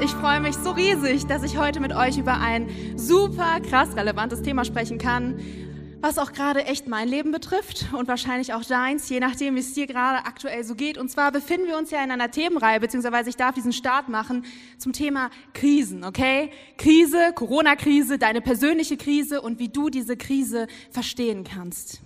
Ich freue mich so riesig, dass ich heute mit euch über ein super krass relevantes Thema sprechen kann, was auch gerade echt mein Leben betrifft und wahrscheinlich auch deins, je nachdem, wie es dir gerade aktuell so geht. Und zwar befinden wir uns ja in einer Themenreihe, beziehungsweise ich darf diesen Start machen zum Thema Krisen, okay? Krise, Corona-Krise, deine persönliche Krise und wie du diese Krise verstehen kannst.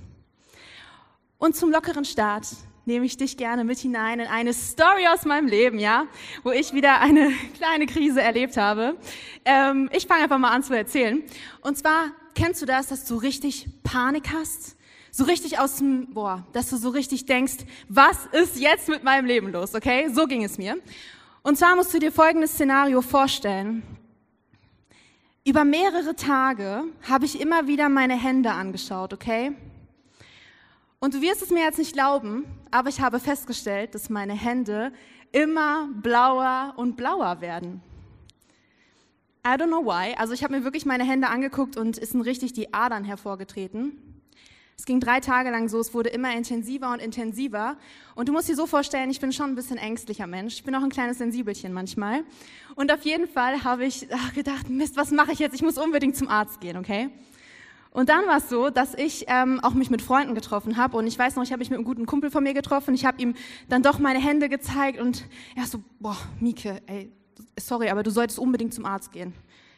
Und zum lockeren Start nehme ich dich gerne mit hinein in eine Story aus meinem Leben, ja, wo ich wieder eine kleine Krise erlebt habe. Ähm, ich fange einfach mal an zu erzählen. Und zwar kennst du das, dass du richtig Panik hast? So richtig aus dem, boah, dass du so richtig denkst, was ist jetzt mit meinem Leben los, okay? So ging es mir. Und zwar musst du dir folgendes Szenario vorstellen. Über mehrere Tage habe ich immer wieder meine Hände angeschaut, okay? Und du wirst es mir jetzt nicht glauben, aber ich habe festgestellt, dass meine Hände immer blauer und blauer werden. I don't know why. Also ich habe mir wirklich meine Hände angeguckt und es sind richtig die Adern hervorgetreten. Es ging drei Tage lang so, es wurde immer intensiver und intensiver. Und du musst dir so vorstellen, ich bin schon ein bisschen ängstlicher Mensch. Ich bin auch ein kleines Sensibelchen manchmal. Und auf jeden Fall habe ich ach, gedacht, Mist, was mache ich jetzt? Ich muss unbedingt zum Arzt gehen, okay? Und dann war es so, dass ich ähm, auch mich mit Freunden getroffen habe. Und ich weiß noch, ich habe mich mit einem guten Kumpel von mir getroffen. Ich habe ihm dann doch meine Hände gezeigt und er so, boah, Mieke, ey, sorry, aber du solltest unbedingt zum Arzt gehen.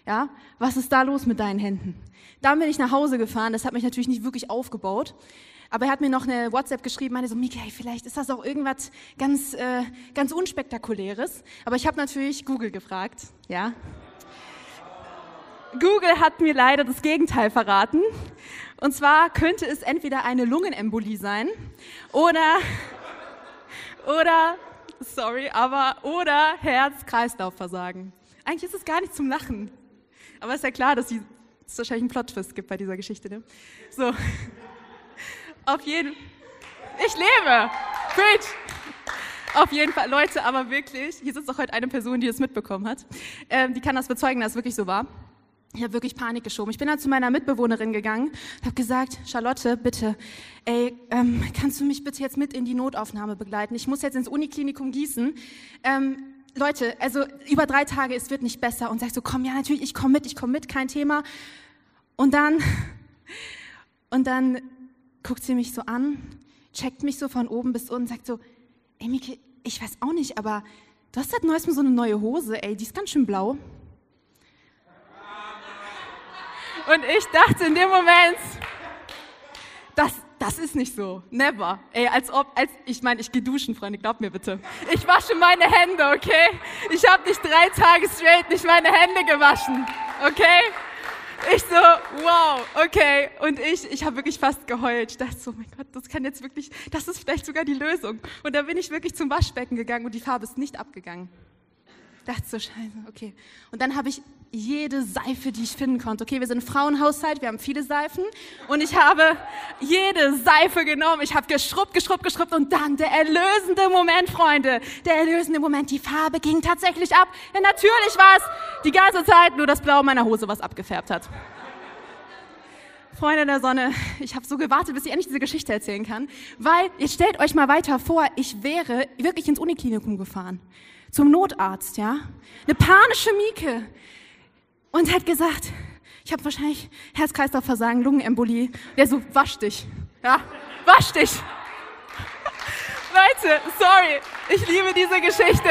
Ja, was ist da los mit deinen Händen? Dann bin ich nach Hause gefahren. Das hat mich natürlich nicht wirklich aufgebaut. Aber er hat mir noch eine WhatsApp geschrieben, meinte so, Mieke, hey, vielleicht ist das auch irgendwas ganz, äh, ganz unspektakuläres. Aber ich habe natürlich Google gefragt, ja. Google hat mir leider das Gegenteil verraten. Und zwar könnte es entweder eine Lungenembolie sein oder, oder, sorry, aber, oder Herz-Kreislauf-Versagen. Eigentlich ist es gar nicht zum Lachen. Aber ist ja klar, dass es wahrscheinlich einen Plot-Twist gibt bei dieser Geschichte. Ne? So. Auf jeden Ich lebe! Preach! Auf jeden Fall, Leute, aber wirklich, hier sitzt auch heute eine Person, die es mitbekommen hat. Ähm, die kann das bezeugen, dass es wirklich so war. Ich habe wirklich Panik geschoben. Ich bin dann zu meiner Mitbewohnerin gegangen und habe gesagt, Charlotte, bitte, ey, ähm, kannst du mich bitte jetzt mit in die Notaufnahme begleiten? Ich muss jetzt ins Uniklinikum Gießen. Ähm, Leute, also über drei Tage, es wird nicht besser. Und sagst so, komm, ja, natürlich, ich komme mit, ich komme mit, kein Thema. Und dann, und dann guckt sie mich so an, checkt mich so von oben bis unten sagt so, ey, Miki, ich weiß auch nicht, aber du hast seit neuestem so eine neue Hose, ey, die ist ganz schön blau. Und ich dachte in dem Moment, das, das ist nicht so. Never. Ey, als ob, als, ich meine, ich gehe duschen, Freunde, glaubt mir bitte. Ich wasche meine Hände, okay? Ich habe nicht drei Tage straight nicht meine Hände gewaschen, okay? Ich so, wow, okay. Und ich, ich habe wirklich fast geheult. Ich dachte so, mein Gott, das kann jetzt wirklich, das ist vielleicht sogar die Lösung. Und dann bin ich wirklich zum Waschbecken gegangen und die Farbe ist nicht abgegangen. Dachte so, scheiße, okay. Und dann habe ich jede Seife, die ich finden konnte. Okay, wir sind Frauenhaushalt, wir haben viele Seifen. Und ich habe jede Seife genommen. Ich habe geschrubbt, geschrubbt, geschrubbt. Und dann der erlösende Moment, Freunde. Der erlösende Moment. Die Farbe ging tatsächlich ab. Denn natürlich war es die ganze Zeit nur das Blau meiner Hose, was abgefärbt hat. Freunde der Sonne, ich habe so gewartet, bis ich endlich diese Geschichte erzählen kann. Weil, jetzt stellt euch mal weiter vor, ich wäre wirklich ins Uniklinikum gefahren. Zum Notarzt, ja. Eine panische Mieke und hat gesagt, ich habe wahrscheinlich Herz-Kreislauf-Versagen, Lungenembolie. Der so, wasch dich. Ja, wasch dich. Leute, sorry, ich liebe diese Geschichte.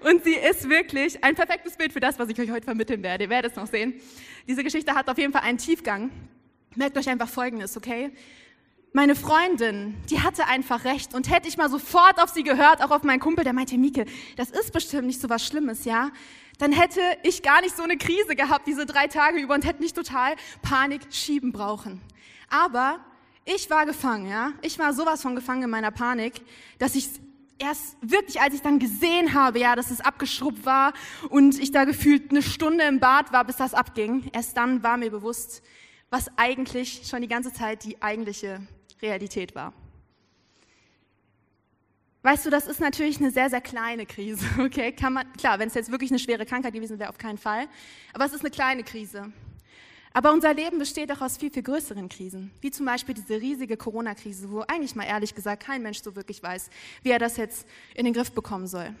Und sie ist wirklich ein perfektes Bild für das, was ich euch heute vermitteln werde. Ihr werdet es noch sehen. Diese Geschichte hat auf jeden Fall einen Tiefgang. Merkt euch einfach Folgendes, okay? Meine Freundin, die hatte einfach recht. Und hätte ich mal sofort auf sie gehört, auch auf meinen Kumpel, der meinte, Mieke, das ist bestimmt nicht so was Schlimmes, ja? Dann hätte ich gar nicht so eine Krise gehabt, diese drei Tage über und hätte nicht total Panik schieben brauchen. Aber ich war gefangen, ja? Ich war sowas von gefangen in meiner Panik, dass ich erst wirklich, als ich dann gesehen habe, ja, dass es abgeschrubbt war und ich da gefühlt eine Stunde im Bad war, bis das abging, erst dann war mir bewusst, was eigentlich schon die ganze Zeit die eigentliche Realität war. Weißt du, das ist natürlich eine sehr, sehr kleine Krise, okay? Kann man, klar, wenn es jetzt wirklich eine schwere Krankheit gewesen wäre, auf keinen Fall. Aber es ist eine kleine Krise. Aber unser Leben besteht auch aus viel, viel größeren Krisen, wie zum Beispiel diese riesige Corona-Krise, wo eigentlich mal ehrlich gesagt kein Mensch so wirklich weiß, wie er das jetzt in den Griff bekommen soll.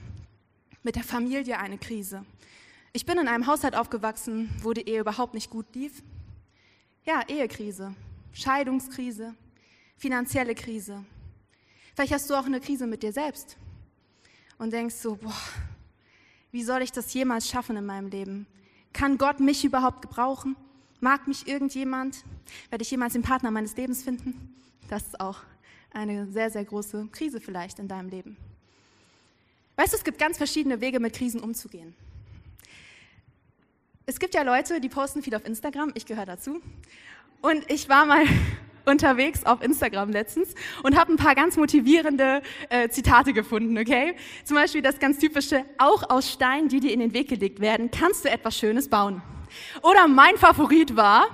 Mit der Familie eine Krise. Ich bin in einem Haushalt aufgewachsen, wo die Ehe überhaupt nicht gut lief. Ja, Ehekrise, Scheidungskrise, finanzielle Krise. Vielleicht hast du auch eine Krise mit dir selbst und denkst so, boah, wie soll ich das jemals schaffen in meinem Leben? Kann Gott mich überhaupt gebrauchen? Mag mich irgendjemand? Werde ich jemals den Partner meines Lebens finden? Das ist auch eine sehr, sehr große Krise vielleicht in deinem Leben. Weißt du, es gibt ganz verschiedene Wege, mit Krisen umzugehen. Es gibt ja Leute, die posten viel auf Instagram, ich gehöre dazu. Und ich war mal unterwegs auf Instagram letztens und habe ein paar ganz motivierende äh, Zitate gefunden, okay? Zum Beispiel das ganz typische, auch aus Steinen, die dir in den Weg gelegt werden, kannst du etwas Schönes bauen. Oder mein Favorit war,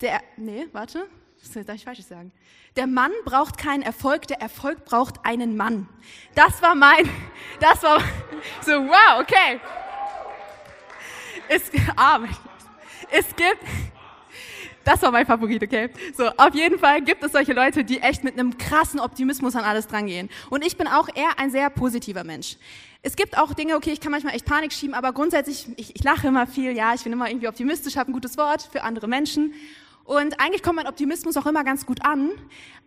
der, nee, warte, das darf ich falsch sagen. Der Mann braucht keinen Erfolg, der Erfolg braucht einen Mann. Das war mein, das war so, wow, okay. Es, ah, es gibt, das war mein Favorit, okay? So, auf jeden Fall gibt es solche Leute, die echt mit einem krassen Optimismus an alles drangehen. Und ich bin auch eher ein sehr positiver Mensch. Es gibt auch Dinge, okay, ich kann manchmal echt Panik schieben, aber grundsätzlich, ich, ich lache immer viel, ja, ich bin immer irgendwie optimistisch, habe ein gutes Wort für andere Menschen. Und eigentlich kommt mein Optimismus auch immer ganz gut an,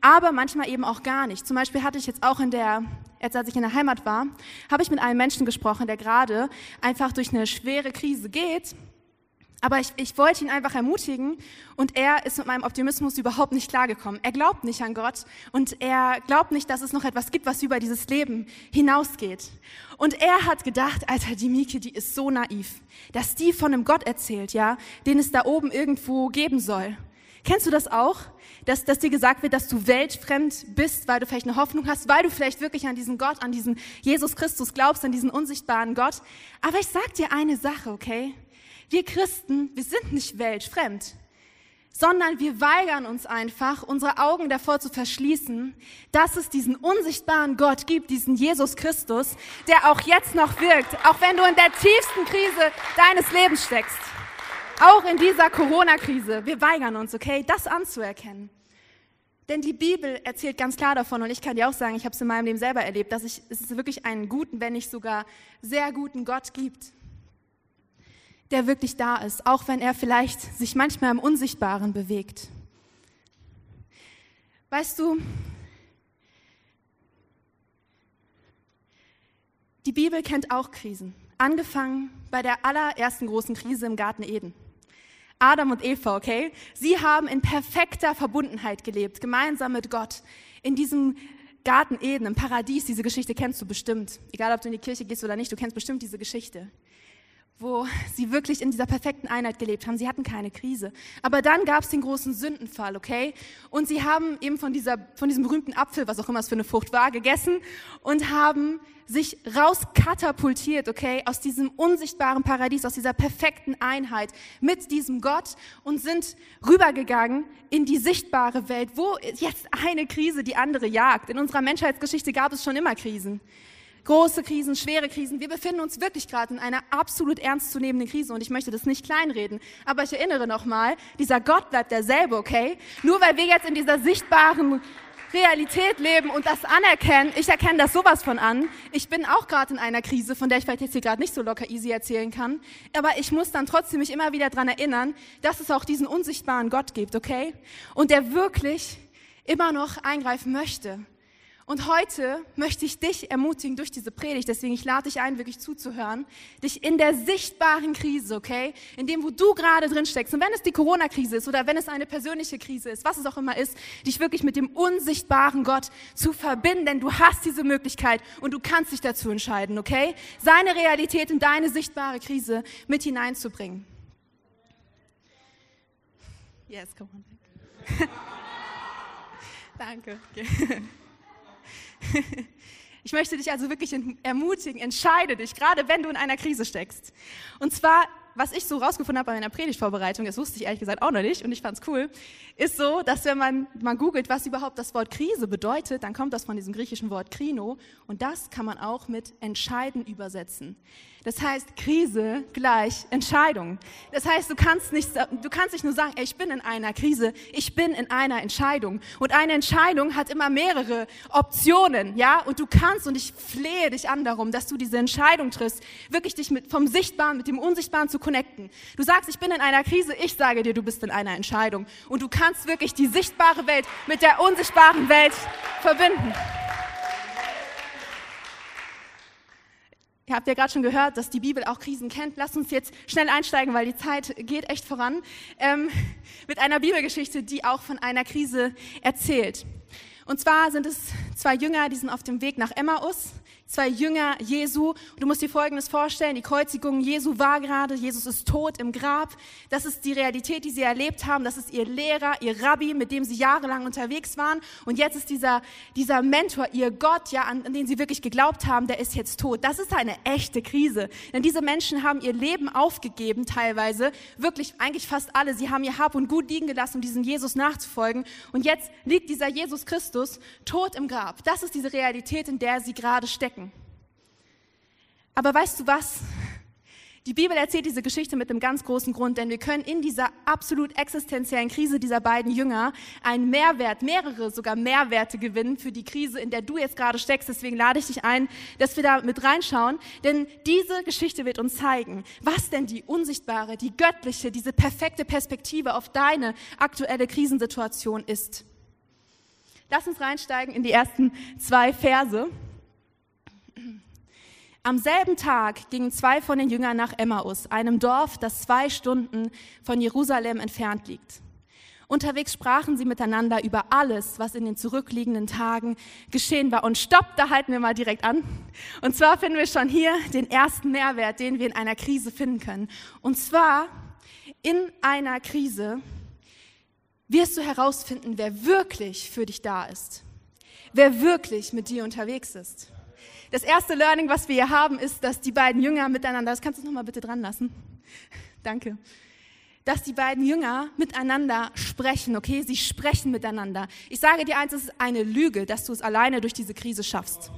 aber manchmal eben auch gar nicht. Zum Beispiel hatte ich jetzt auch in der, jetzt als ich in der Heimat war, habe ich mit einem Menschen gesprochen, der gerade einfach durch eine schwere Krise geht aber ich, ich wollte ihn einfach ermutigen und er ist mit meinem Optimismus überhaupt nicht klargekommen. Er glaubt nicht an Gott und er glaubt nicht, dass es noch etwas gibt, was über dieses Leben hinausgeht. Und er hat gedacht, Alter, die Mieke, die ist so naiv, dass die von einem Gott erzählt, ja, den es da oben irgendwo geben soll. Kennst du das auch? Dass, dass dir gesagt wird, dass du weltfremd bist, weil du vielleicht eine Hoffnung hast, weil du vielleicht wirklich an diesen Gott, an diesen Jesus Christus glaubst, an diesen unsichtbaren Gott. Aber ich sag dir eine Sache, okay? Wir Christen, wir sind nicht weltfremd, sondern wir weigern uns einfach, unsere Augen davor zu verschließen, dass es diesen unsichtbaren Gott gibt, diesen Jesus Christus, der auch jetzt noch wirkt, auch wenn du in der tiefsten Krise deines Lebens steckst. Auch in dieser Corona-Krise. Wir weigern uns, okay, das anzuerkennen. Denn die Bibel erzählt ganz klar davon, und ich kann dir auch sagen, ich habe es in meinem Leben selber erlebt, dass ich, es wirklich einen guten, wenn nicht sogar sehr guten Gott gibt der wirklich da ist, auch wenn er vielleicht sich manchmal im Unsichtbaren bewegt. Weißt du, die Bibel kennt auch Krisen, angefangen bei der allerersten großen Krise im Garten Eden. Adam und Eva, okay? Sie haben in perfekter Verbundenheit gelebt, gemeinsam mit Gott, in diesem Garten Eden, im Paradies. Diese Geschichte kennst du bestimmt. Egal, ob du in die Kirche gehst oder nicht, du kennst bestimmt diese Geschichte wo sie wirklich in dieser perfekten Einheit gelebt haben. Sie hatten keine Krise. Aber dann gab es den großen Sündenfall, okay? Und sie haben eben von, dieser, von diesem berühmten Apfel, was auch immer es für eine Frucht war, gegessen und haben sich rauskatapultiert, okay, aus diesem unsichtbaren Paradies, aus dieser perfekten Einheit mit diesem Gott und sind rübergegangen in die sichtbare Welt, wo jetzt eine Krise die andere jagt. In unserer Menschheitsgeschichte gab es schon immer Krisen große Krisen, schwere Krisen. Wir befinden uns wirklich gerade in einer absolut ernstzunehmenden Krise und ich möchte das nicht kleinreden. Aber ich erinnere nochmal, dieser Gott bleibt derselbe, okay? Nur weil wir jetzt in dieser sichtbaren Realität leben und das anerkennen, ich erkenne das sowas von an. Ich bin auch gerade in einer Krise, von der ich vielleicht jetzt hier gerade nicht so locker easy erzählen kann. Aber ich muss dann trotzdem mich immer wieder dran erinnern, dass es auch diesen unsichtbaren Gott gibt, okay? Und der wirklich immer noch eingreifen möchte. Und heute möchte ich dich ermutigen durch diese Predigt, deswegen ich lade dich ein, wirklich zuzuhören, dich in der sichtbaren Krise, okay, in dem, wo du gerade drin steckst, und wenn es die Corona-Krise ist oder wenn es eine persönliche Krise ist, was es auch immer ist, dich wirklich mit dem unsichtbaren Gott zu verbinden, denn du hast diese Möglichkeit und du kannst dich dazu entscheiden, okay, seine Realität in deine sichtbare Krise mit hineinzubringen. Yes, come on. Danke. Okay. Ich möchte dich also wirklich ermutigen, entscheide dich, gerade wenn du in einer Krise steckst. Und zwar was ich so rausgefunden habe bei meiner Predigtvorbereitung, das wusste ich ehrlich gesagt auch noch nicht und ich fand es cool, ist so, dass wenn man mal googelt, was überhaupt das Wort Krise bedeutet, dann kommt das von diesem griechischen Wort Krino und das kann man auch mit entscheiden übersetzen. Das heißt, Krise gleich Entscheidung. Das heißt, du kannst nicht, du kannst nicht nur sagen, ey, ich bin in einer Krise, ich bin in einer Entscheidung. Und eine Entscheidung hat immer mehrere Optionen, ja? Und du kannst, und ich flehe dich an darum, dass du diese Entscheidung triffst, wirklich dich mit, vom Sichtbaren mit dem Unsichtbaren zu connecten. Du sagst, ich bin in einer Krise, ich sage dir, du bist in einer Entscheidung. Und du kannst wirklich die sichtbare Welt mit der unsichtbaren Welt verbinden. Ihr habt ja gerade schon gehört, dass die Bibel auch Krisen kennt. Lasst uns jetzt schnell einsteigen, weil die Zeit geht echt voran. Ähm, mit einer Bibelgeschichte, die auch von einer Krise erzählt. Und zwar sind es zwei Jünger, die sind auf dem Weg nach Emmaus zwei Jünger Jesu. du musst dir Folgendes vorstellen, die Kreuzigung Jesu war gerade, Jesus ist tot im Grab. Das ist die Realität, die sie erlebt haben. Das ist ihr Lehrer, ihr Rabbi, mit dem sie jahrelang unterwegs waren. Und jetzt ist dieser, dieser Mentor, ihr Gott, ja, an, an den sie wirklich geglaubt haben, der ist jetzt tot. Das ist eine echte Krise. Denn diese Menschen haben ihr Leben aufgegeben, teilweise. Wirklich, eigentlich fast alle. Sie haben ihr Hab und Gut liegen gelassen, um diesem Jesus nachzufolgen. Und jetzt liegt dieser Jesus Christus tot im Grab. Das ist diese Realität, in der sie gerade stecken. Aber weißt du was? Die Bibel erzählt diese Geschichte mit einem ganz großen Grund, denn wir können in dieser absolut existenziellen Krise dieser beiden Jünger einen Mehrwert, mehrere sogar Mehrwerte gewinnen für die Krise, in der du jetzt gerade steckst. Deswegen lade ich dich ein, dass wir da mit reinschauen, denn diese Geschichte wird uns zeigen, was denn die unsichtbare, die göttliche, diese perfekte Perspektive auf deine aktuelle Krisensituation ist. Lass uns reinsteigen in die ersten zwei Verse. Am selben Tag gingen zwei von den Jüngern nach Emmaus, einem Dorf, das zwei Stunden von Jerusalem entfernt liegt. Unterwegs sprachen sie miteinander über alles, was in den zurückliegenden Tagen geschehen war. Und stopp, da halten wir mal direkt an. Und zwar finden wir schon hier den ersten Mehrwert, den wir in einer Krise finden können. Und zwar in einer Krise wirst du herausfinden, wer wirklich für dich da ist. Wer wirklich mit dir unterwegs ist. Das erste Learning, was wir hier haben, ist, dass die beiden Jünger miteinander, das kannst du noch mal bitte dran lassen. Danke. Dass die beiden Jünger miteinander sprechen, okay? Sie sprechen miteinander. Ich sage dir eins, es ist eine Lüge, dass du es alleine durch diese Krise schaffst.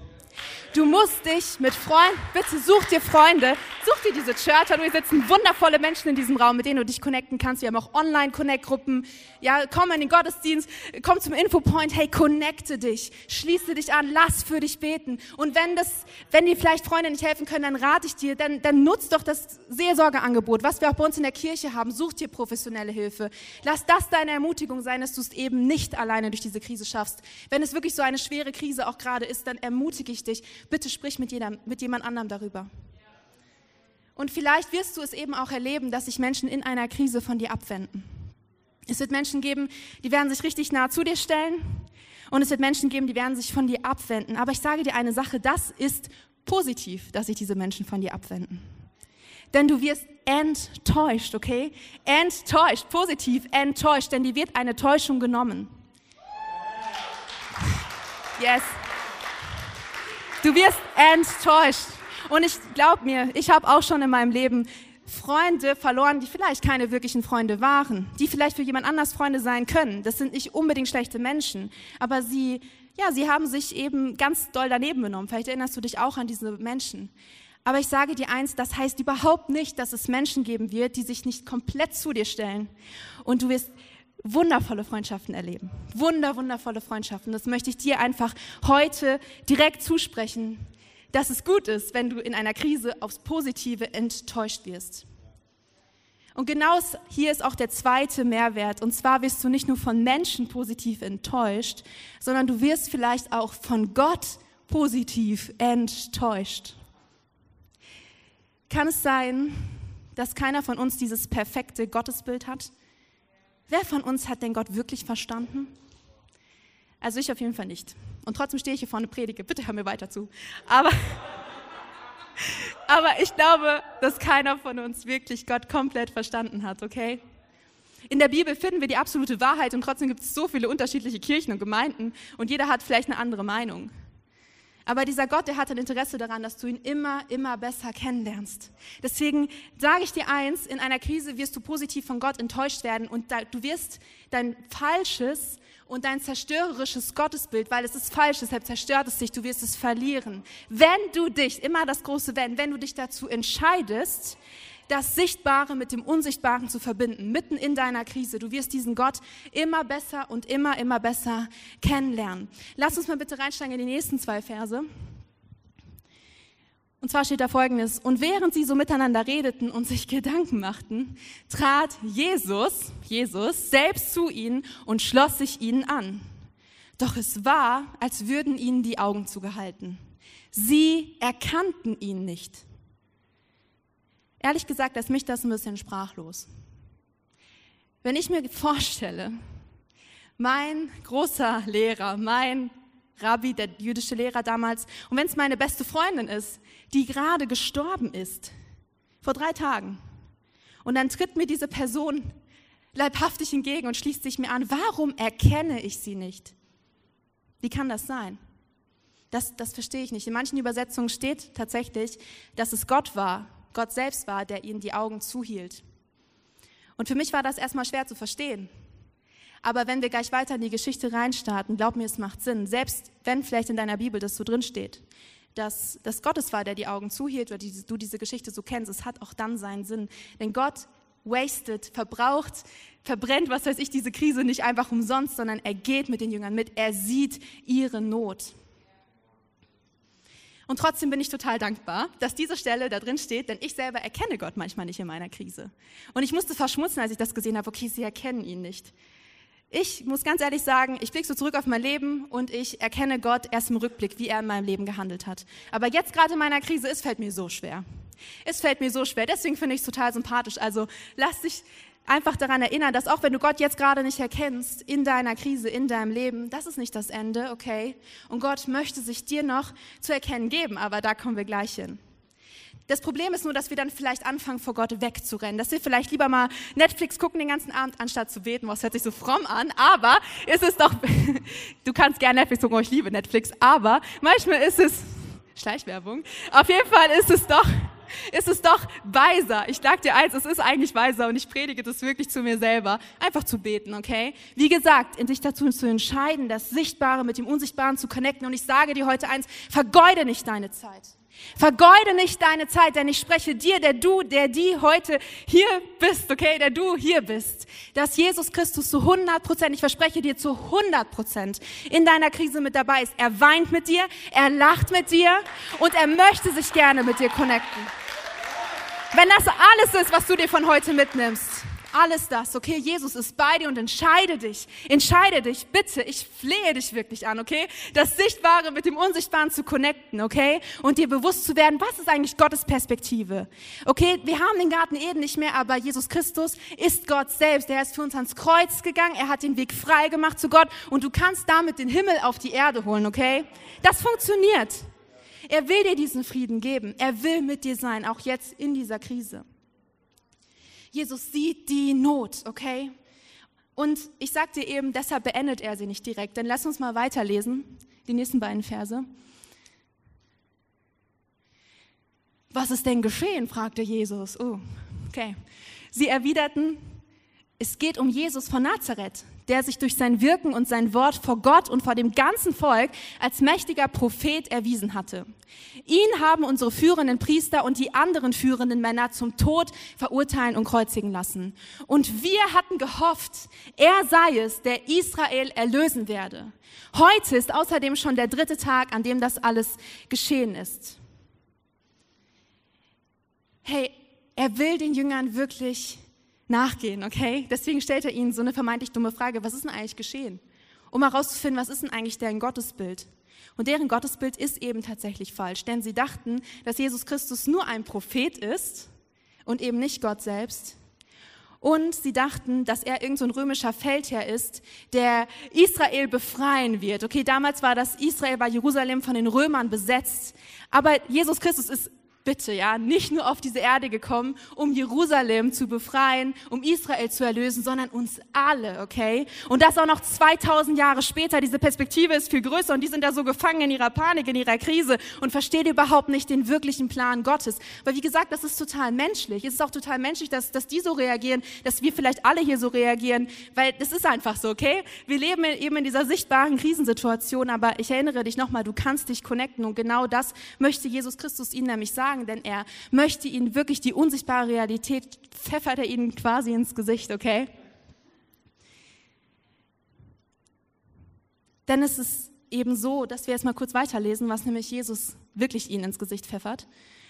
Du musst dich mit Freunden, bitte such dir Freunde, such dir diese Church, du sitzen wundervolle Menschen in diesem Raum, mit denen du dich connecten kannst. Wir haben auch Online-Connect-Gruppen. Ja, komm in den Gottesdienst, komm zum Infopoint, hey, connecte dich, schließe dich an, lass für dich beten. Und wenn das, wenn dir vielleicht Freunde nicht helfen können, dann rate ich dir, dann, dann nutz doch das Seelsorgeangebot, was wir auch bei uns in der Kirche haben. Such dir professionelle Hilfe. Lass das deine Ermutigung sein, dass du es eben nicht alleine durch diese Krise schaffst. Wenn es wirklich so eine schwere Krise auch gerade ist, dann ermutige ich dich, bitte sprich mit, jeder, mit jemand anderem darüber. Und vielleicht wirst du es eben auch erleben, dass sich Menschen in einer Krise von dir abwenden. Es wird Menschen geben, die werden sich richtig nah zu dir stellen. Und es wird Menschen geben, die werden sich von dir abwenden. Aber ich sage dir eine Sache, das ist positiv, dass sich diese Menschen von dir abwenden. Denn du wirst enttäuscht, okay? Enttäuscht, positiv enttäuscht, denn dir wird eine Täuschung genommen. Yes. Du wirst enttäuscht. Und ich glaub mir, ich habe auch schon in meinem Leben Freunde verloren, die vielleicht keine wirklichen Freunde waren, die vielleicht für jemand anders Freunde sein können. Das sind nicht unbedingt schlechte Menschen, aber sie, ja, sie haben sich eben ganz doll daneben benommen. Vielleicht erinnerst du dich auch an diese Menschen. Aber ich sage dir eins, das heißt überhaupt nicht, dass es Menschen geben wird, die sich nicht komplett zu dir stellen. Und du wirst wundervolle Freundschaften erleben. Wunder, wundervolle Freundschaften. Das möchte ich dir einfach heute direkt zusprechen, dass es gut ist, wenn du in einer Krise aufs Positive enttäuscht wirst. Und genau hier ist auch der zweite Mehrwert. Und zwar wirst du nicht nur von Menschen positiv enttäuscht, sondern du wirst vielleicht auch von Gott positiv enttäuscht. Kann es sein, dass keiner von uns dieses perfekte Gottesbild hat? Wer von uns hat denn Gott wirklich verstanden? Also ich auf jeden Fall nicht. Und trotzdem stehe ich hier vorne predige. Bitte hör mir weiter zu. Aber, aber ich glaube, dass keiner von uns wirklich Gott komplett verstanden hat, okay? In der Bibel finden wir die absolute Wahrheit und trotzdem gibt es so viele unterschiedliche Kirchen und Gemeinden und jeder hat vielleicht eine andere Meinung. Aber dieser Gott, der hat ein Interesse daran, dass du ihn immer, immer besser kennenlernst. Deswegen sage ich dir eins, in einer Krise wirst du positiv von Gott enttäuscht werden und du wirst dein falsches und dein zerstörerisches Gottesbild, weil es ist falsch, deshalb zerstört es dich, du wirst es verlieren. Wenn du dich, immer das große Wenn, wenn du dich dazu entscheidest, das Sichtbare mit dem Unsichtbaren zu verbinden, mitten in deiner Krise. Du wirst diesen Gott immer besser und immer, immer besser kennenlernen. Lass uns mal bitte reinsteigen in die nächsten zwei Verse. Und zwar steht da folgendes, und während sie so miteinander redeten und sich Gedanken machten, trat Jesus, Jesus, selbst zu ihnen und schloss sich ihnen an. Doch es war, als würden ihnen die Augen zugehalten. Sie erkannten ihn nicht. Ehrlich gesagt lässt mich das ein bisschen sprachlos. Wenn ich mir vorstelle, mein großer Lehrer, mein Rabbi, der jüdische Lehrer damals, und wenn es meine beste Freundin ist, die gerade gestorben ist, vor drei Tagen, und dann tritt mir diese Person leibhaftig entgegen und schließt sich mir an, warum erkenne ich sie nicht? Wie kann das sein? Das, das verstehe ich nicht. In manchen Übersetzungen steht tatsächlich, dass es Gott war, Gott selbst war, der ihnen die Augen zuhielt. Und für mich war das erstmal schwer zu verstehen. Aber wenn wir gleich weiter in die Geschichte reinstarten, glaub mir, es macht Sinn. Selbst wenn vielleicht in deiner Bibel das so drin steht, dass, dass Gott es war, der die Augen zuhielt, die, du diese Geschichte so kennst, es hat auch dann seinen Sinn. Denn Gott wasted, verbraucht, verbrennt, was weiß ich, diese Krise nicht einfach umsonst, sondern er geht mit den Jüngern mit. Er sieht ihre Not. Und trotzdem bin ich total dankbar, dass diese Stelle da drin steht, denn ich selber erkenne Gott manchmal nicht in meiner Krise. Und ich musste verschmutzen, als ich das gesehen habe, okay, sie erkennen ihn nicht. Ich muss ganz ehrlich sagen, ich blicke so zurück auf mein Leben und ich erkenne Gott erst im Rückblick, wie er in meinem Leben gehandelt hat. Aber jetzt gerade in meiner Krise, es fällt mir so schwer. Es fällt mir so schwer. Deswegen finde ich es total sympathisch. Also lass dich einfach daran erinnern, dass auch wenn du Gott jetzt gerade nicht erkennst, in deiner Krise, in deinem Leben, das ist nicht das Ende, okay? Und Gott möchte sich dir noch zu erkennen geben, aber da kommen wir gleich hin. Das Problem ist nur, dass wir dann vielleicht anfangen, vor Gott wegzurennen. Dass wir vielleicht lieber mal Netflix gucken den ganzen Abend, anstatt zu beten. Was hört sich so fromm an? Aber ist es doch, du kannst gerne Netflix gucken, ich liebe Netflix. Aber manchmal ist es, Schleichwerbung, auf jeden Fall ist es doch, ist es doch weiser. Ich sag dir eins, es ist eigentlich weiser und ich predige das wirklich zu mir selber, einfach zu beten, okay? Wie gesagt, in dich dazu zu entscheiden, das Sichtbare mit dem Unsichtbaren zu connecten. Und ich sage dir heute eins, vergeude nicht deine Zeit. Vergeude nicht deine Zeit, denn ich spreche dir, der du, der die heute hier bist, okay, der du hier bist, dass Jesus Christus zu 100 Prozent, ich verspreche dir zu 100 Prozent in deiner Krise mit dabei ist. Er weint mit dir, er lacht mit dir und er möchte sich gerne mit dir connecten. Wenn das alles ist, was du dir von heute mitnimmst, alles das, okay? Jesus ist bei dir und entscheide dich. Entscheide dich, bitte. Ich flehe dich wirklich an, okay? Das Sichtbare mit dem Unsichtbaren zu connecten, okay? Und dir bewusst zu werden, was ist eigentlich Gottes Perspektive? Okay? Wir haben den Garten Eden nicht mehr, aber Jesus Christus ist Gott selbst. Er ist für uns ans Kreuz gegangen. Er hat den Weg frei gemacht zu Gott und du kannst damit den Himmel auf die Erde holen, okay? Das funktioniert. Er will dir diesen Frieden geben. Er will mit dir sein, auch jetzt in dieser Krise. Jesus sieht die Not, okay? Und ich sag dir eben, deshalb beendet er sie nicht direkt. Denn lass uns mal weiterlesen, die nächsten beiden Verse. Was ist denn geschehen? fragte Jesus. Oh, okay. Sie erwiderten, es geht um Jesus von Nazareth, der sich durch sein Wirken und sein Wort vor Gott und vor dem ganzen Volk als mächtiger Prophet erwiesen hatte. Ihn haben unsere führenden Priester und die anderen führenden Männer zum Tod verurteilen und kreuzigen lassen. Und wir hatten gehofft, er sei es, der Israel erlösen werde. Heute ist außerdem schon der dritte Tag, an dem das alles geschehen ist. Hey, er will den Jüngern wirklich nachgehen, okay? Deswegen stellt er ihnen so eine vermeintlich dumme Frage, was ist denn eigentlich geschehen? Um herauszufinden, was ist denn eigentlich deren Gottesbild? Und deren Gottesbild ist eben tatsächlich falsch, denn sie dachten, dass Jesus Christus nur ein Prophet ist und eben nicht Gott selbst. Und sie dachten, dass er irgendein so römischer Feldherr ist, der Israel befreien wird. Okay, damals war das Israel, war Jerusalem von den Römern besetzt. Aber Jesus Christus ist bitte, ja, nicht nur auf diese Erde gekommen, um Jerusalem zu befreien, um Israel zu erlösen, sondern uns alle, okay? Und das auch noch 2000 Jahre später. Diese Perspektive ist viel größer und die sind da so gefangen in ihrer Panik, in ihrer Krise und verstehen überhaupt nicht den wirklichen Plan Gottes. Weil wie gesagt, das ist total menschlich. Es ist auch total menschlich, dass, dass die so reagieren, dass wir vielleicht alle hier so reagieren, weil das ist einfach so, okay? Wir leben eben in dieser sichtbaren Krisensituation, aber ich erinnere dich nochmal, du kannst dich connecten und genau das möchte Jesus Christus ihnen nämlich sagen, denn er möchte ihnen wirklich die unsichtbare Realität, pfeffert er ihnen quasi ins Gesicht, okay? Denn es ist eben so, dass wir jetzt mal kurz weiterlesen, was nämlich Jesus wirklich ihnen ins Gesicht pfeffert.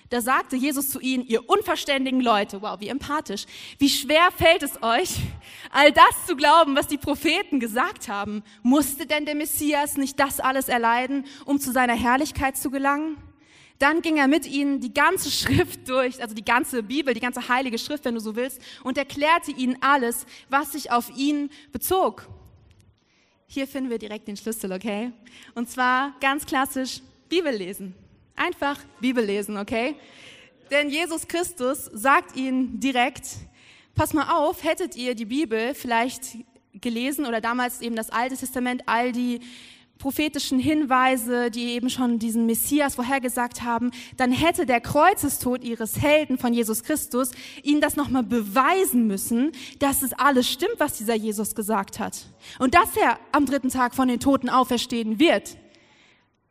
Da sagte Jesus zu ihnen, ihr unverständigen Leute, wow, wie empathisch, wie schwer fällt es euch, all das zu glauben, was die Propheten gesagt haben? Musste denn der Messias nicht das alles erleiden, um zu seiner Herrlichkeit zu gelangen? Dann ging er mit ihnen die ganze Schrift durch, also die ganze Bibel, die ganze heilige Schrift, wenn du so willst, und erklärte ihnen alles, was sich auf ihn bezog. Hier finden wir direkt den Schlüssel, okay? Und zwar ganz klassisch Bibel lesen. Einfach Bibel lesen, okay? Denn Jesus Christus sagt ihnen direkt, pass mal auf, hättet ihr die Bibel vielleicht gelesen oder damals eben das Alte Testament, all die prophetischen Hinweise, die eben schon diesen Messias vorhergesagt haben, dann hätte der Kreuzestod ihres Helden von Jesus Christus ihnen das nochmal beweisen müssen, dass es alles stimmt, was dieser Jesus gesagt hat. Und dass er am dritten Tag von den Toten auferstehen wird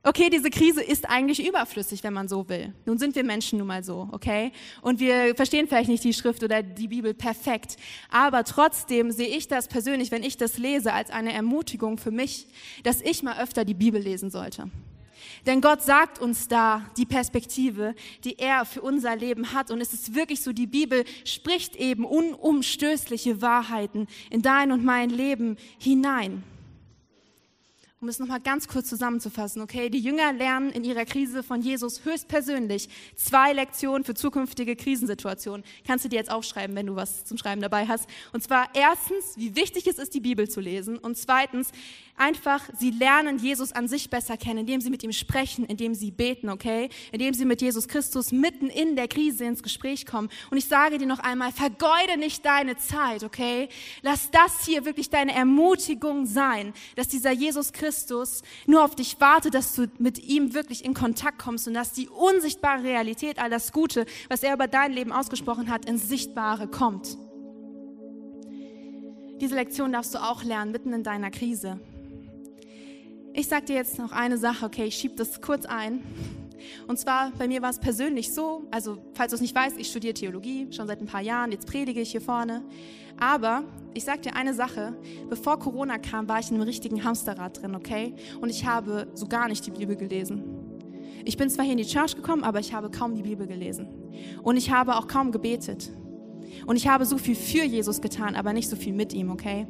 okay, diese Krise ist eigentlich überflüssig, wenn man so will. Nun sind wir Menschen nun mal so, okay? Und wir verstehen vielleicht nicht die Schrift oder die Bibel perfekt. Aber trotzdem sehe ich das persönlich, wenn ich das lese, als eine Ermutigung für mich, dass ich mal öfter die Bibel lesen sollte. Denn Gott sagt uns da die Perspektive, die er für unser Leben hat. Und es ist wirklich so, die Bibel spricht eben unumstößliche Wahrheiten in dein und mein Leben hinein um es nochmal ganz kurz zusammenzufassen, okay? Die Jünger lernen in ihrer Krise von Jesus höchstpersönlich zwei Lektionen für zukünftige Krisensituationen. Kannst du dir jetzt aufschreiben, wenn du was zum Schreiben dabei hast. Und zwar erstens, wie wichtig es ist, die Bibel zu lesen. Und zweitens, einfach, sie lernen Jesus an sich besser kennen, indem sie mit ihm sprechen, indem sie beten, okay? Indem sie mit Jesus Christus mitten in der Krise ins Gespräch kommen. Und ich sage dir noch einmal, vergeude nicht deine Zeit, okay? Lass das hier wirklich deine Ermutigung sein, dass dieser Jesus Christus Christus nur auf dich wartet, dass du mit ihm wirklich in Kontakt kommst und dass die unsichtbare Realität, all das Gute, was er über dein Leben ausgesprochen hat, ins Sichtbare kommt. Diese Lektion darfst du auch lernen, mitten in deiner Krise. Ich sage dir jetzt noch eine Sache, okay, ich schiebe das kurz ein. Und zwar, bei mir war es persönlich so, also falls du es nicht weißt, ich studiere Theologie schon seit ein paar Jahren, jetzt predige ich hier vorne. Aber ich sage dir eine Sache, bevor Corona kam, war ich in einem richtigen Hamsterrad drin, okay? Und ich habe so gar nicht die Bibel gelesen. Ich bin zwar hier in die Church gekommen, aber ich habe kaum die Bibel gelesen. Und ich habe auch kaum gebetet. Und ich habe so viel für Jesus getan, aber nicht so viel mit ihm, okay?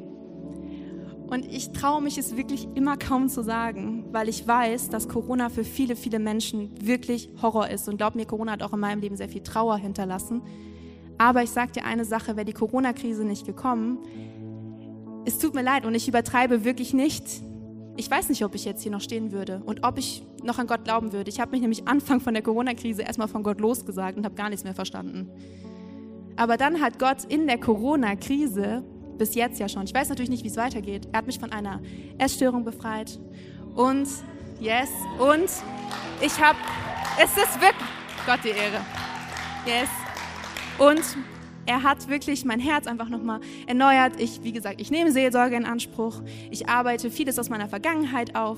Und ich traue mich es wirklich immer kaum zu sagen, weil ich weiß, dass Corona für viele, viele Menschen wirklich Horror ist. Und glaub mir, Corona hat auch in meinem Leben sehr viel Trauer hinterlassen. Aber ich sage dir eine Sache, wäre die Corona-Krise nicht gekommen, es tut mir leid und ich übertreibe wirklich nicht. Ich weiß nicht, ob ich jetzt hier noch stehen würde und ob ich noch an Gott glauben würde. Ich habe mich nämlich Anfang von der Corona-Krise erstmal von Gott losgesagt und habe gar nichts mehr verstanden. Aber dann hat Gott in der Corona-Krise bis jetzt ja schon. Ich weiß natürlich nicht, wie es weitergeht. Er hat mich von einer Essstörung befreit. Und, yes, und ich habe, es ist wirklich, Gott die Ehre. Yes. Und er hat wirklich mein Herz einfach nochmal erneuert. Ich, wie gesagt, ich nehme Seelsorge in Anspruch. Ich arbeite vieles aus meiner Vergangenheit auf.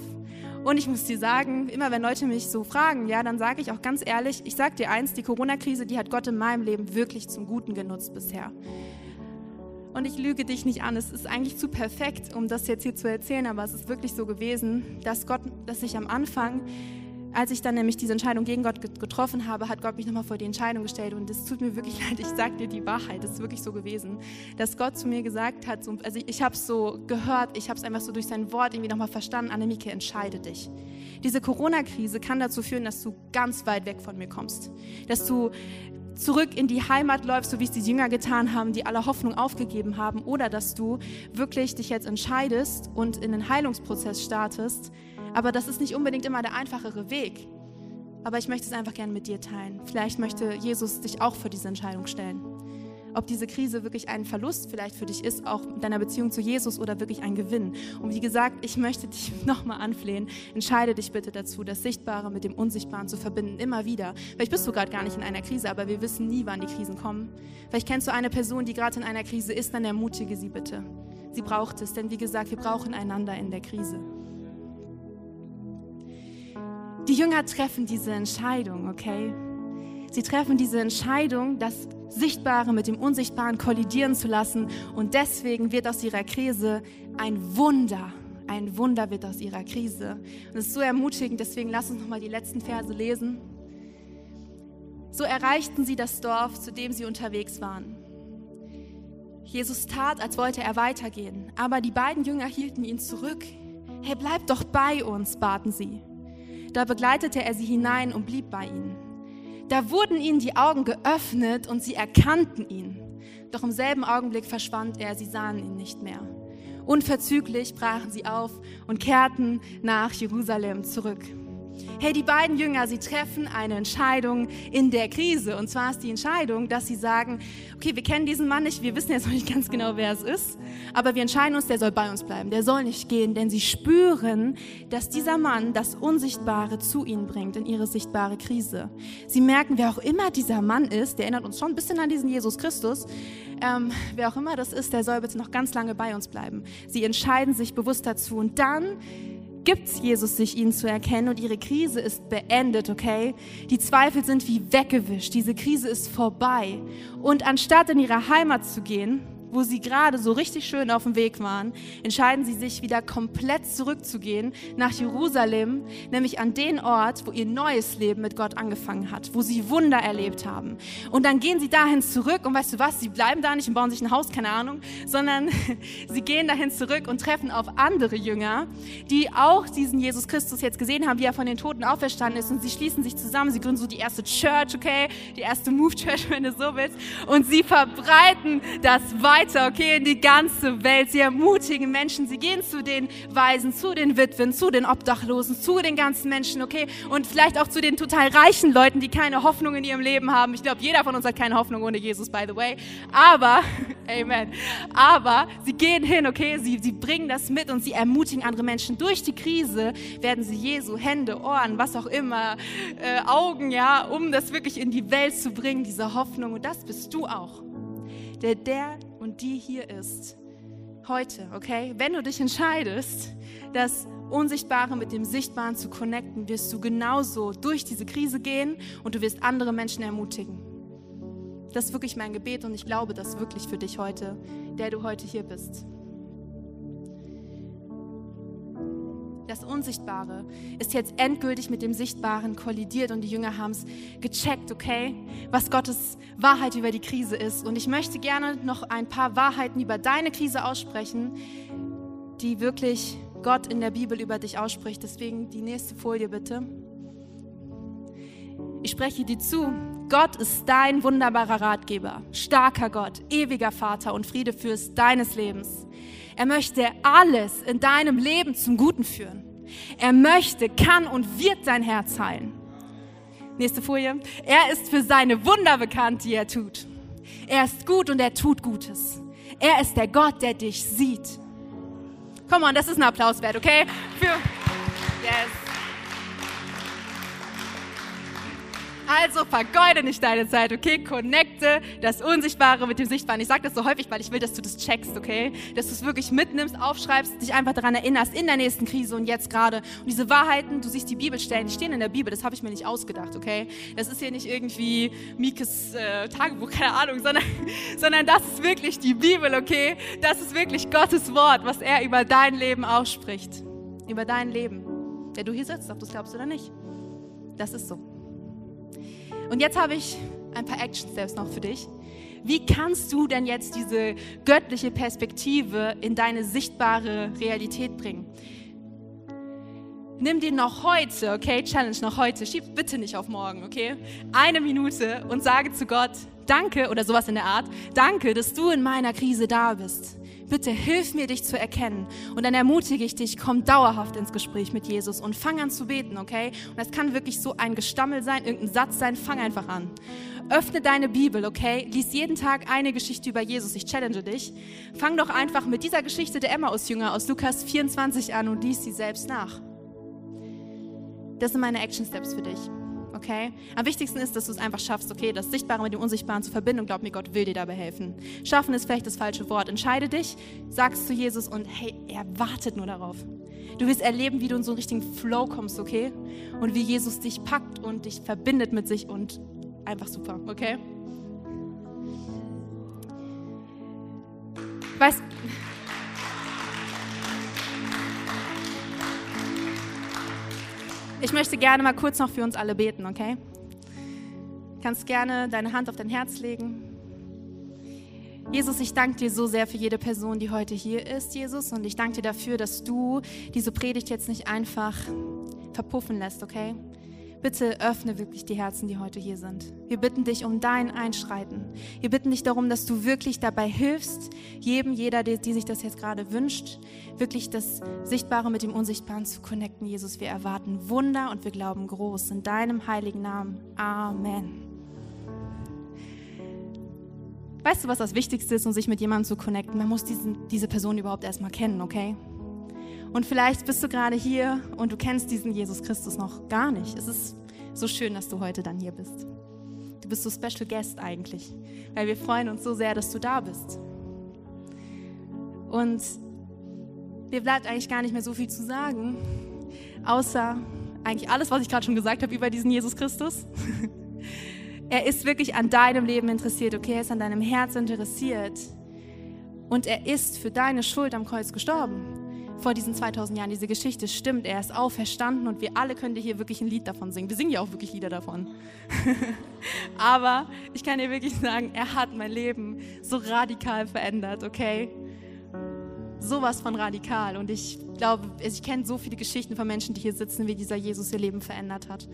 Und ich muss dir sagen, immer wenn Leute mich so fragen, ja, dann sage ich auch ganz ehrlich, ich sage dir eins, die Corona-Krise, die hat Gott in meinem Leben wirklich zum Guten genutzt bisher. Und ich lüge dich nicht an, es ist eigentlich zu perfekt, um das jetzt hier zu erzählen, aber es ist wirklich so gewesen, dass Gott, dass ich am Anfang, als ich dann nämlich diese Entscheidung gegen Gott getroffen habe, hat Gott mich nochmal vor die Entscheidung gestellt und es tut mir wirklich leid, ich sage dir die Wahrheit, es ist wirklich so gewesen, dass Gott zu mir gesagt hat, so, also ich, ich habe es so gehört, ich habe es einfach so durch sein Wort irgendwie nochmal verstanden, Annemike, entscheide dich. Diese Corona-Krise kann dazu führen, dass du ganz weit weg von mir kommst, dass du zurück in die Heimat läufst, so wie es die Jünger getan haben, die alle Hoffnung aufgegeben haben, oder dass du wirklich dich jetzt entscheidest und in den Heilungsprozess startest. Aber das ist nicht unbedingt immer der einfachere Weg. Aber ich möchte es einfach gerne mit dir teilen. Vielleicht möchte Jesus dich auch vor diese Entscheidung stellen ob diese Krise wirklich ein Verlust vielleicht für dich ist, auch in deiner Beziehung zu Jesus oder wirklich ein Gewinn. Und wie gesagt, ich möchte dich nochmal anflehen, entscheide dich bitte dazu, das Sichtbare mit dem Unsichtbaren zu verbinden, immer wieder. Vielleicht bist du gerade gar nicht in einer Krise, aber wir wissen nie, wann die Krisen kommen. Vielleicht kennst du eine Person, die gerade in einer Krise ist, dann ermutige sie bitte. Sie braucht es, denn wie gesagt, wir brauchen einander in der Krise. Die Jünger treffen diese Entscheidung, okay? Sie treffen diese Entscheidung, das Sichtbare mit dem Unsichtbaren kollidieren zu lassen. Und deswegen wird aus ihrer Krise ein Wunder. Ein Wunder wird aus ihrer Krise. Und es ist so ermutigend, deswegen lass uns nochmal die letzten Verse lesen. So erreichten sie das Dorf, zu dem sie unterwegs waren. Jesus tat, als wollte er weitergehen, aber die beiden Jünger hielten ihn zurück. Hey, bleib doch bei uns, baten sie. Da begleitete er sie hinein und blieb bei ihnen. Da wurden ihnen die Augen geöffnet und sie erkannten ihn. Doch im selben Augenblick verschwand er, sie sahen ihn nicht mehr. Unverzüglich brachen sie auf und kehrten nach Jerusalem zurück. Hey, die beiden Jünger, sie treffen eine Entscheidung in der Krise. Und zwar ist die Entscheidung, dass sie sagen, okay, wir kennen diesen Mann nicht, wir wissen jetzt noch nicht ganz genau, wer es ist, aber wir entscheiden uns, der soll bei uns bleiben, der soll nicht gehen, denn sie spüren, dass dieser Mann das Unsichtbare zu ihnen bringt in ihre sichtbare Krise. Sie merken, wer auch immer dieser Mann ist, der erinnert uns schon ein bisschen an diesen Jesus Christus, ähm, wer auch immer das ist, der soll bitte noch ganz lange bei uns bleiben. Sie entscheiden sich bewusst dazu und dann gibt Jesus sich ihnen zu erkennen und ihre Krise ist beendet, okay? Die Zweifel sind wie weggewischt, diese Krise ist vorbei. Und anstatt in ihre Heimat zu gehen, wo sie gerade so richtig schön auf dem Weg waren, entscheiden sie sich wieder komplett zurückzugehen nach Jerusalem, nämlich an den Ort, wo ihr neues Leben mit Gott angefangen hat, wo sie Wunder erlebt haben. Und dann gehen sie dahin zurück und weißt du was, sie bleiben da nicht und bauen sich ein Haus, keine Ahnung, sondern sie gehen dahin zurück und treffen auf andere Jünger, die auch diesen Jesus Christus jetzt gesehen haben, wie er von den Toten auferstanden ist. Und sie schließen sich zusammen, sie gründen so die erste Church, okay, die erste Move Church, wenn du so willst, und sie verbreiten das Weite weiter, okay, in die ganze Welt. Sie ermutigen Menschen, sie gehen zu den Weisen, zu den Witwen, zu den Obdachlosen, zu den ganzen Menschen, okay, und vielleicht auch zu den total reichen Leuten, die keine Hoffnung in ihrem Leben haben. Ich glaube, jeder von uns hat keine Hoffnung ohne Jesus, by the way. Aber, Amen, aber sie gehen hin, okay, sie, sie bringen das mit und sie ermutigen andere Menschen. Durch die Krise werden sie Jesu Hände, Ohren, was auch immer, äh, Augen, ja, um das wirklich in die Welt zu bringen, diese Hoffnung. Und das bist du auch. Der, der und die hier ist, heute, okay? Wenn du dich entscheidest, das Unsichtbare mit dem Sichtbaren zu connecten, wirst du genauso durch diese Krise gehen und du wirst andere Menschen ermutigen. Das ist wirklich mein Gebet und ich glaube das wirklich für dich heute, der du heute hier bist. Das Unsichtbare ist jetzt endgültig mit dem Sichtbaren kollidiert und die Jünger haben es gecheckt, okay, was Gottes Wahrheit über die Krise ist. Und ich möchte gerne noch ein paar Wahrheiten über deine Krise aussprechen, die wirklich Gott in der Bibel über dich ausspricht. Deswegen die nächste Folie bitte. Ich spreche dir zu, Gott ist dein wunderbarer Ratgeber, starker Gott, ewiger Vater und Friedefürst deines Lebens. Er möchte alles in deinem Leben zum Guten führen. Er möchte, kann und wird dein Herz heilen. Nächste Folie. Er ist für seine Wunder bekannt, die er tut. Er ist gut und er tut Gutes. Er ist der Gott, der dich sieht. Komm on, das ist ein Applaus wert, okay? Für yes. Also vergeude nicht deine Zeit, okay? Connecte das Unsichtbare mit dem Sichtbaren. Ich sage das so häufig, weil ich will, dass du das checkst, okay? Dass du es wirklich mitnimmst, aufschreibst, dich einfach daran erinnerst, in der nächsten Krise und jetzt gerade. Und diese Wahrheiten, du siehst die Bibelstellen, die stehen in der Bibel, das habe ich mir nicht ausgedacht, okay? Das ist hier nicht irgendwie Mikes äh, Tagebuch, keine Ahnung, sondern, sondern das ist wirklich die Bibel, okay? Das ist wirklich Gottes Wort, was er über dein Leben ausspricht. Über dein Leben. Der du hier sitzt, ob du es glaubst oder nicht. Das ist so. Und jetzt habe ich ein paar Action Steps noch für dich. Wie kannst du denn jetzt diese göttliche Perspektive in deine sichtbare Realität bringen? Nimm dir noch heute, okay, Challenge noch heute, schieb bitte nicht auf morgen, okay? Eine Minute und sage zu Gott, danke oder sowas in der Art, danke, dass du in meiner Krise da bist. Bitte hilf mir, dich zu erkennen. Und dann ermutige ich dich, komm dauerhaft ins Gespräch mit Jesus und fang an zu beten, okay? Und das kann wirklich so ein Gestammel sein, irgendein Satz sein, fang einfach an. Öffne deine Bibel, okay? Lies jeden Tag eine Geschichte über Jesus. Ich challenge dich. Fang doch einfach mit dieser Geschichte der Emmaus-Jünger aus Lukas 24 an und lies sie selbst nach. Das sind meine Action Steps für dich okay? Am wichtigsten ist, dass du es einfach schaffst, okay, das Sichtbare mit dem Unsichtbaren zu verbinden und glaub mir, Gott will dir dabei helfen. Schaffen ist vielleicht das falsche Wort. Entscheide dich, sagst zu Jesus und hey, er wartet nur darauf. Du wirst erleben, wie du in so einen richtigen Flow kommst, okay? Und wie Jesus dich packt und dich verbindet mit sich und einfach super, okay? Weißt Ich möchte gerne mal kurz noch für uns alle beten, okay? Du kannst gerne deine Hand auf dein Herz legen. Jesus, ich danke dir so sehr für jede Person, die heute hier ist, Jesus. Und ich danke dir dafür, dass du diese Predigt jetzt nicht einfach verpuffen lässt, okay? Bitte öffne wirklich die Herzen, die heute hier sind. Wir bitten dich um dein Einschreiten. Wir bitten dich darum, dass du wirklich dabei hilfst, jedem, jeder, die, die sich das jetzt gerade wünscht, wirklich das Sichtbare mit dem Unsichtbaren zu connecten. Jesus, wir erwarten Wunder und wir glauben groß. In deinem heiligen Namen. Amen. Weißt du, was das Wichtigste ist, um sich mit jemandem zu connecten? Man muss diesen, diese Person überhaupt erstmal kennen, okay? Und vielleicht bist du gerade hier und du kennst diesen Jesus Christus noch gar nicht. Es ist so schön, dass du heute dann hier bist. Du bist so Special Guest eigentlich, weil wir freuen uns so sehr, dass du da bist. Und mir bleibt eigentlich gar nicht mehr so viel zu sagen, außer eigentlich alles, was ich gerade schon gesagt habe über diesen Jesus Christus. er ist wirklich an deinem Leben interessiert, okay? Er ist an deinem Herz interessiert. Und er ist für deine Schuld am Kreuz gestorben vor diesen 2000 Jahren. Diese Geschichte stimmt, er ist auferstanden und wir alle können dir hier wirklich ein Lied davon singen. Wir singen ja auch wirklich Lieder davon. Aber ich kann dir wirklich sagen, er hat mein Leben so radikal verändert, okay? Sowas von radikal. Und ich glaube, ich kenne so viele Geschichten von Menschen, die hier sitzen, wie dieser Jesus ihr Leben verändert hat.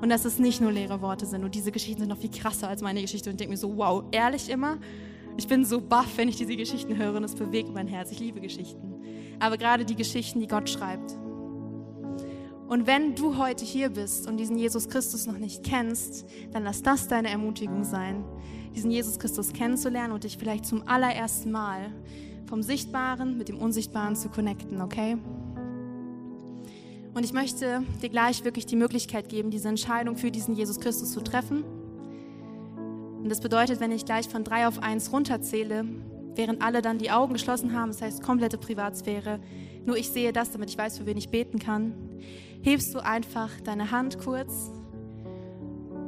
Und dass es nicht nur leere Worte sind. Und diese Geschichten sind noch viel krasser als meine Geschichte. Und ich denke mir so, wow, ehrlich immer? Ich bin so baff, wenn ich diese Geschichten höre und es bewegt mein Herz. Ich liebe Geschichten aber gerade die Geschichten, die Gott schreibt. Und wenn du heute hier bist und diesen Jesus Christus noch nicht kennst, dann lass das deine Ermutigung sein, diesen Jesus Christus kennenzulernen und dich vielleicht zum allerersten Mal vom Sichtbaren mit dem Unsichtbaren zu connecten, okay? Und ich möchte dir gleich wirklich die Möglichkeit geben, diese Entscheidung für diesen Jesus Christus zu treffen. Und das bedeutet, wenn ich gleich von drei auf eins runterzähle, während alle dann die Augen geschlossen haben, das heißt komplette Privatsphäre, nur ich sehe das, damit ich weiß, für wen ich beten kann, hebst du einfach deine Hand kurz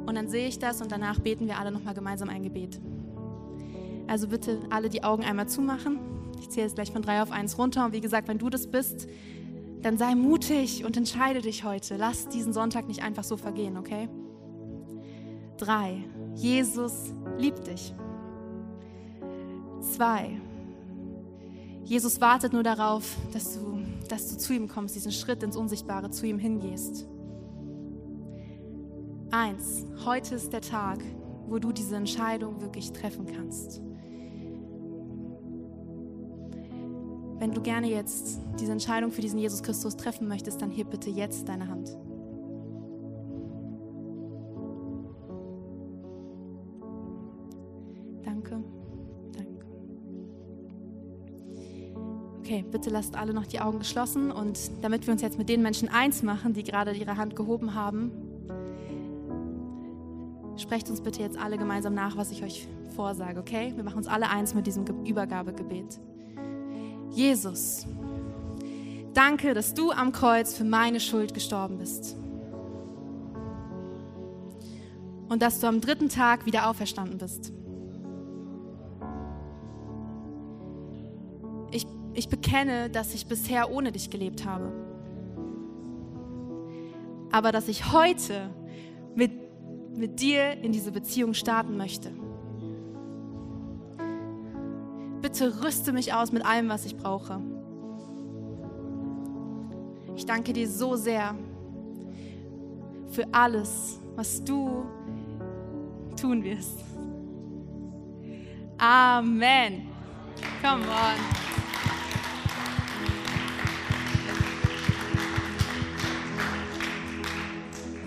und dann sehe ich das und danach beten wir alle nochmal gemeinsam ein Gebet. Also bitte alle die Augen einmal zumachen. Ich zähle jetzt gleich von drei auf eins runter und wie gesagt, wenn du das bist, dann sei mutig und entscheide dich heute. Lass diesen Sonntag nicht einfach so vergehen, okay? Drei. Jesus liebt dich. Zwei. Jesus wartet nur darauf, dass du, dass du zu ihm kommst, diesen Schritt ins Unsichtbare zu ihm hingehst. Eins. Heute ist der Tag, wo du diese Entscheidung wirklich treffen kannst. Wenn du gerne jetzt diese Entscheidung für diesen Jesus Christus treffen möchtest, dann heb bitte jetzt deine Hand. Okay, bitte lasst alle noch die Augen geschlossen und damit wir uns jetzt mit den Menschen eins machen, die gerade ihre Hand gehoben haben, sprecht uns bitte jetzt alle gemeinsam nach, was ich euch vorsage, okay? Wir machen uns alle eins mit diesem Übergabegebet. Jesus, danke, dass du am Kreuz für meine Schuld gestorben bist. Und dass du am dritten Tag wieder auferstanden bist. Ich bekenne, dass ich bisher ohne dich gelebt habe. Aber dass ich heute mit, mit dir in diese Beziehung starten möchte. Bitte rüste mich aus mit allem, was ich brauche. Ich danke dir so sehr für alles, was du tun wirst. Amen. Come on.